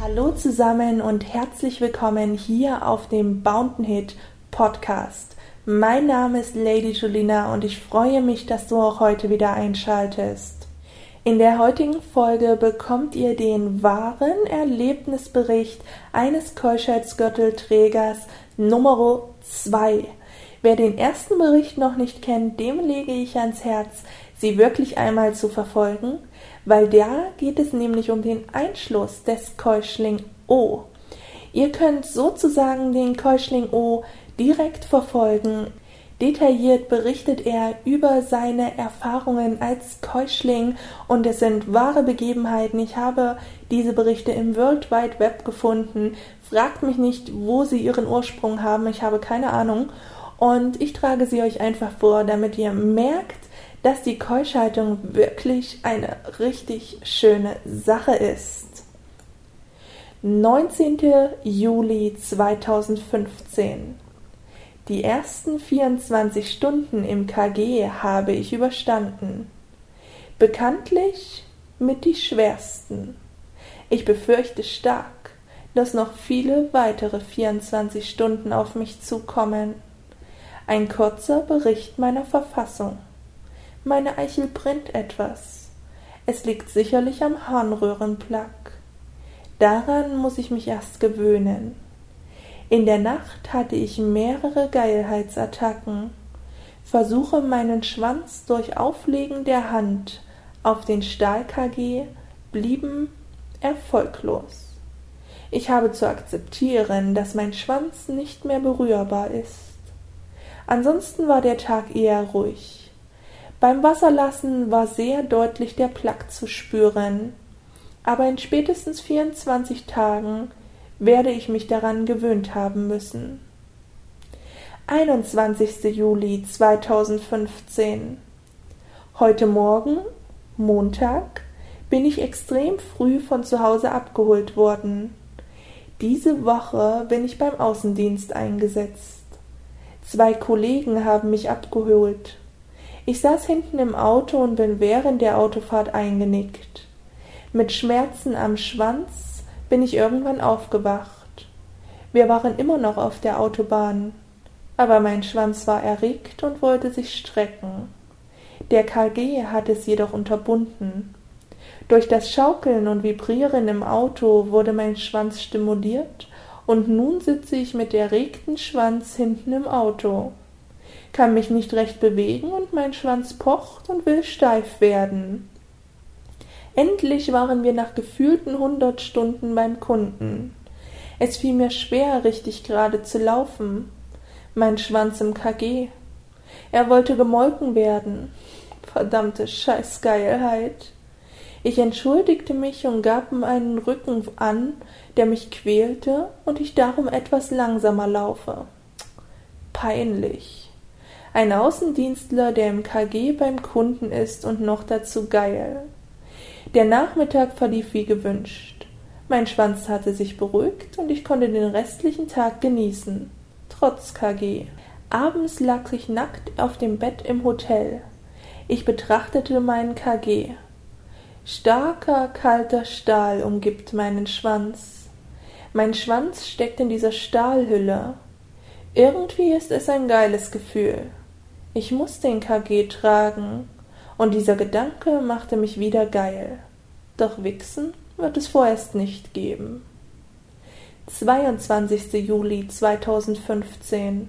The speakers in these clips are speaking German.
Hallo zusammen und herzlich willkommen hier auf dem Bountain Hit Podcast. Mein Name ist Lady Julina und ich freue mich, dass du auch heute wieder einschaltest. In der heutigen Folge bekommt ihr den wahren Erlebnisbericht eines Keuschheitsgürtelträgers Nummer 2. Wer den ersten Bericht noch nicht kennt, dem lege ich ans Herz, sie wirklich einmal zu verfolgen, weil da geht es nämlich um den Einschluss des Keuschling O. Ihr könnt sozusagen den Keuschling O direkt verfolgen. Detailliert berichtet er über seine Erfahrungen als Keuschling und es sind wahre Begebenheiten. Ich habe diese Berichte im World Wide Web gefunden. Fragt mich nicht, wo sie ihren Ursprung haben. Ich habe keine Ahnung und ich trage sie euch einfach vor, damit ihr merkt, dass die Keuschhaltung wirklich eine richtig schöne Sache ist. 19. Juli 2015. Die ersten 24 Stunden im KG habe ich überstanden. Bekanntlich mit die schwersten. Ich befürchte stark, dass noch viele weitere 24 Stunden auf mich zukommen. Ein kurzer Bericht meiner Verfassung. Meine Eichel brennt etwas. Es liegt sicherlich am Harnröhrenplack. Daran muss ich mich erst gewöhnen. In der Nacht hatte ich mehrere Geilheitsattacken. Versuche meinen Schwanz durch Auflegen der Hand auf den Stahl-KG blieben erfolglos. Ich habe zu akzeptieren, dass mein Schwanz nicht mehr berührbar ist. Ansonsten war der Tag eher ruhig. Beim Wasserlassen war sehr deutlich der Plack zu spüren, aber in spätestens 24 Tagen werde ich mich daran gewöhnt haben müssen. 21. Juli 2015 Heute Morgen, Montag, bin ich extrem früh von zu Hause abgeholt worden. Diese Woche bin ich beim Außendienst eingesetzt. Zwei Kollegen haben mich abgeholt. Ich saß hinten im Auto und bin während der Autofahrt eingenickt. Mit Schmerzen am Schwanz bin ich irgendwann aufgewacht. Wir waren immer noch auf der Autobahn, aber mein Schwanz war erregt und wollte sich strecken. Der KG hat es jedoch unterbunden. Durch das Schaukeln und Vibrieren im Auto wurde mein Schwanz stimuliert und nun sitze ich mit erregtem Schwanz hinten im Auto, kann mich nicht recht bewegen und mein Schwanz pocht und will steif werden. Endlich waren wir nach gefühlten hundert Stunden beim Kunden. Es fiel mir schwer, richtig gerade zu laufen. Mein Schwanz im KG. Er wollte gemolken werden. Verdammte Scheißgeilheit. Ich entschuldigte mich und gab ihm einen Rücken an, der mich quälte und ich darum etwas langsamer laufe. Peinlich. Ein Außendienstler, der im KG beim Kunden ist und noch dazu geil. Der Nachmittag verlief wie gewünscht. Mein Schwanz hatte sich beruhigt und ich konnte den restlichen Tag genießen, trotz KG. Abends lag ich nackt auf dem Bett im Hotel. Ich betrachtete meinen KG. Starker, kalter Stahl umgibt meinen Schwanz. Mein Schwanz steckt in dieser Stahlhülle. Irgendwie ist es ein geiles Gefühl. Ich muss den KG tragen, und dieser Gedanke machte mich wieder geil. Doch Wichsen wird es vorerst nicht geben. 22. Juli 2015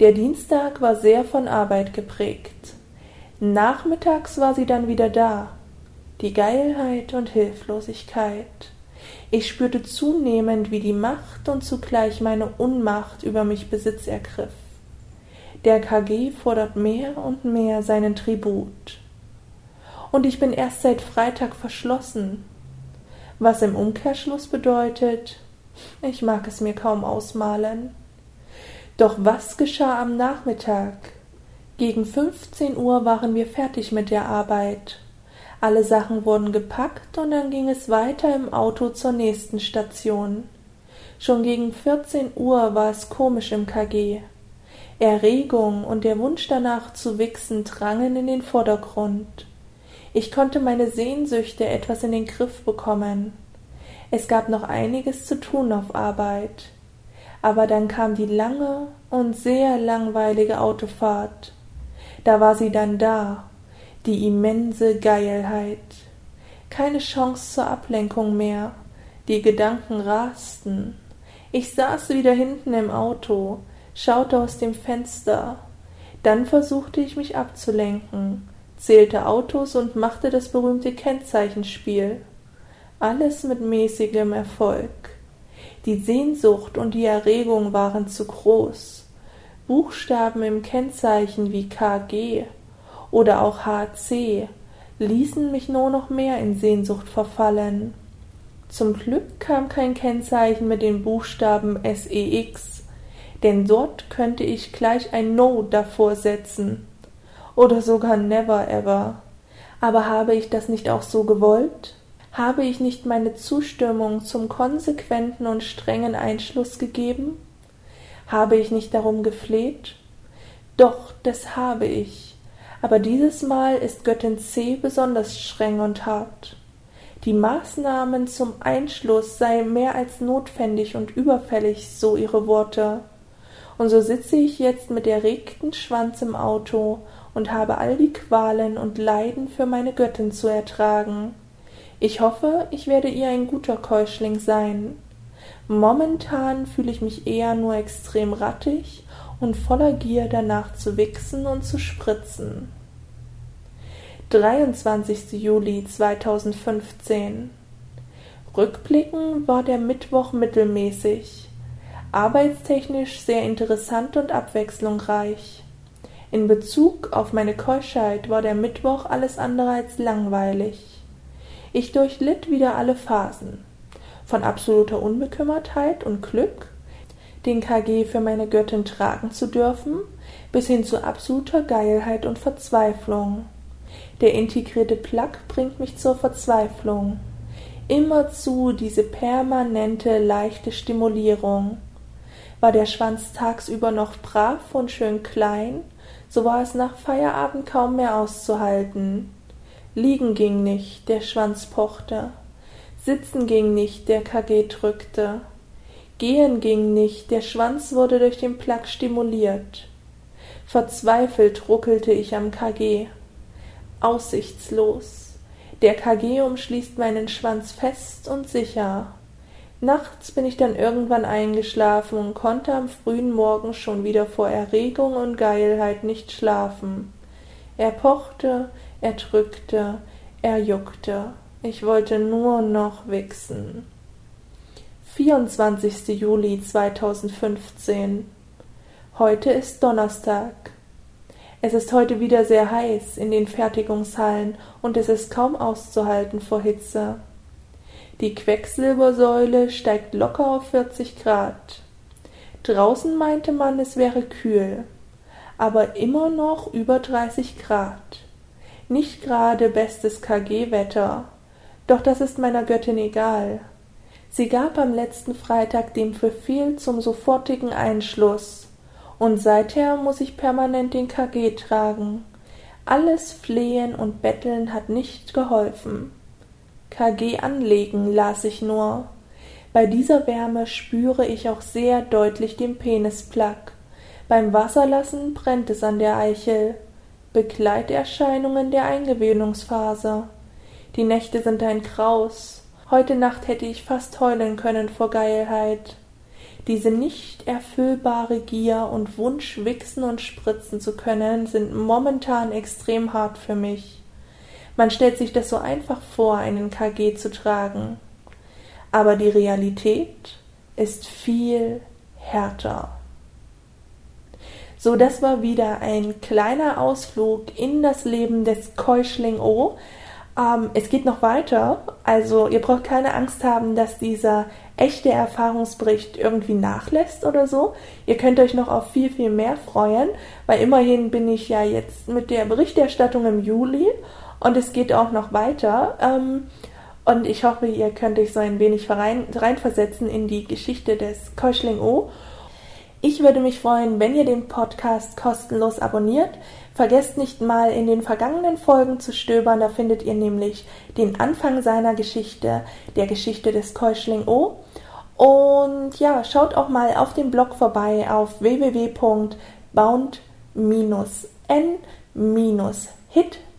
Der Dienstag war sehr von Arbeit geprägt. Nachmittags war sie dann wieder da, die Geilheit und Hilflosigkeit. Ich spürte zunehmend, wie die Macht und zugleich meine Unmacht über mich Besitz ergriff. Der KG fordert mehr und mehr seinen Tribut. Und ich bin erst seit Freitag verschlossen. Was im Umkehrschluss bedeutet, ich mag es mir kaum ausmalen. Doch was geschah am Nachmittag? Gegen fünfzehn Uhr waren wir fertig mit der Arbeit. Alle Sachen wurden gepackt und dann ging es weiter im Auto zur nächsten Station. Schon gegen vierzehn Uhr war es komisch im KG. Erregung und der Wunsch danach zu wichsen drangen in den Vordergrund. Ich konnte meine Sehnsüchte etwas in den Griff bekommen. Es gab noch einiges zu tun auf Arbeit. Aber dann kam die lange und sehr langweilige Autofahrt. Da war sie dann da, die immense Geilheit. Keine Chance zur Ablenkung mehr. Die Gedanken rasten. Ich saß wieder hinten im Auto, schaute aus dem Fenster. Dann versuchte ich mich abzulenken, zählte Autos und machte das berühmte Kennzeichenspiel. Alles mit mäßigem Erfolg. Die Sehnsucht und die Erregung waren zu groß. Buchstaben im Kennzeichen wie KG oder auch HC ließen mich nur noch mehr in Sehnsucht verfallen. Zum Glück kam kein Kennzeichen mit den Buchstaben SEX, denn dort könnte ich gleich ein No davor setzen. Oder sogar Never ever. Aber habe ich das nicht auch so gewollt? Habe ich nicht meine Zustimmung zum konsequenten und strengen Einschluss gegeben? Habe ich nicht darum gefleht? Doch, das habe ich. Aber dieses Mal ist Göttin C besonders streng und hart. Die Maßnahmen zum Einschluss seien mehr als notwendig und überfällig, so ihre Worte. Und so sitze ich jetzt mit erregtem Schwanz im Auto und habe all die Qualen und Leiden für meine Göttin zu ertragen. Ich hoffe, ich werde ihr ein guter Keuschling sein. Momentan fühle ich mich eher nur extrem rattig und voller Gier danach zu wichsen und zu spritzen. 23. Juli 2015 Rückblicken war der Mittwoch mittelmäßig, arbeitstechnisch sehr interessant und abwechslungsreich. In Bezug auf meine Keuschheit war der Mittwoch alles andere als langweilig. Ich durchlitt wieder alle Phasen. Von absoluter Unbekümmertheit und Glück, den KG für meine Göttin tragen zu dürfen, bis hin zu absoluter Geilheit und Verzweiflung. Der integrierte Plug bringt mich zur Verzweiflung. Immerzu diese permanente leichte Stimulierung. War der Schwanz tagsüber noch brav und schön klein, so war es nach Feierabend kaum mehr auszuhalten. Liegen ging nicht, der Schwanz pochte. Sitzen ging nicht, der KG drückte. Gehen ging nicht, der Schwanz wurde durch den Plug stimuliert. Verzweifelt ruckelte ich am KG. Aussichtslos. Der KG umschließt meinen Schwanz fest und sicher. Nachts bin ich dann irgendwann eingeschlafen und konnte am frühen Morgen schon wieder vor Erregung und Geilheit nicht schlafen. Er pochte, er drückte, er juckte. Ich wollte nur noch wichsen. 24. Juli 2015. Heute ist Donnerstag. Es ist heute wieder sehr heiß in den Fertigungshallen und es ist kaum auszuhalten vor Hitze. Die Quecksilbersäule steigt locker auf 40 Grad. Draußen meinte man, es wäre kühl, aber immer noch über 30 Grad. Nicht gerade bestes KG-Wetter, doch das ist meiner Göttin egal. Sie gab am letzten Freitag den Befehl zum sofortigen Einschluss, und seither muss ich permanent den KG tragen. Alles Flehen und Betteln hat nicht geholfen. KG anlegen, las ich nur. Bei dieser Wärme spüre ich auch sehr deutlich den Penisplug. Beim Wasserlassen brennt es an der Eichel. Begleiterscheinungen der Eingewöhnungsphase. Die Nächte sind ein Graus. Heute Nacht hätte ich fast heulen können vor Geilheit. Diese nicht erfüllbare Gier und Wunsch, wichsen und spritzen zu können, sind momentan extrem hart für mich. Man stellt sich das so einfach vor, einen KG zu tragen. Aber die Realität ist viel härter. So, das war wieder ein kleiner Ausflug in das Leben des Keuschling O. Ähm, es geht noch weiter, also ihr braucht keine Angst haben, dass dieser echte Erfahrungsbericht irgendwie nachlässt oder so. Ihr könnt euch noch auf viel, viel mehr freuen, weil immerhin bin ich ja jetzt mit der Berichterstattung im Juli und es geht auch noch weiter. Ähm, und ich hoffe, ihr könnt euch so ein wenig rein, reinversetzen in die Geschichte des Keuschling O. Ich würde mich freuen, wenn ihr den Podcast kostenlos abonniert. Vergesst nicht mal in den vergangenen Folgen zu stöbern, da findet ihr nämlich den Anfang seiner Geschichte, der Geschichte des Keuschling O. Und ja, schaut auch mal auf dem Blog vorbei auf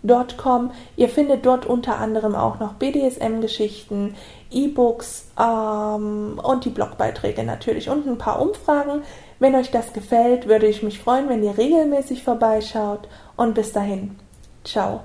www.bound-n-hit.com. Ihr findet dort unter anderem auch noch BDSM-Geschichten, E-Books ähm, und die Blogbeiträge natürlich und ein paar Umfragen. Wenn euch das gefällt, würde ich mich freuen, wenn ihr regelmäßig vorbeischaut. Und bis dahin, ciao.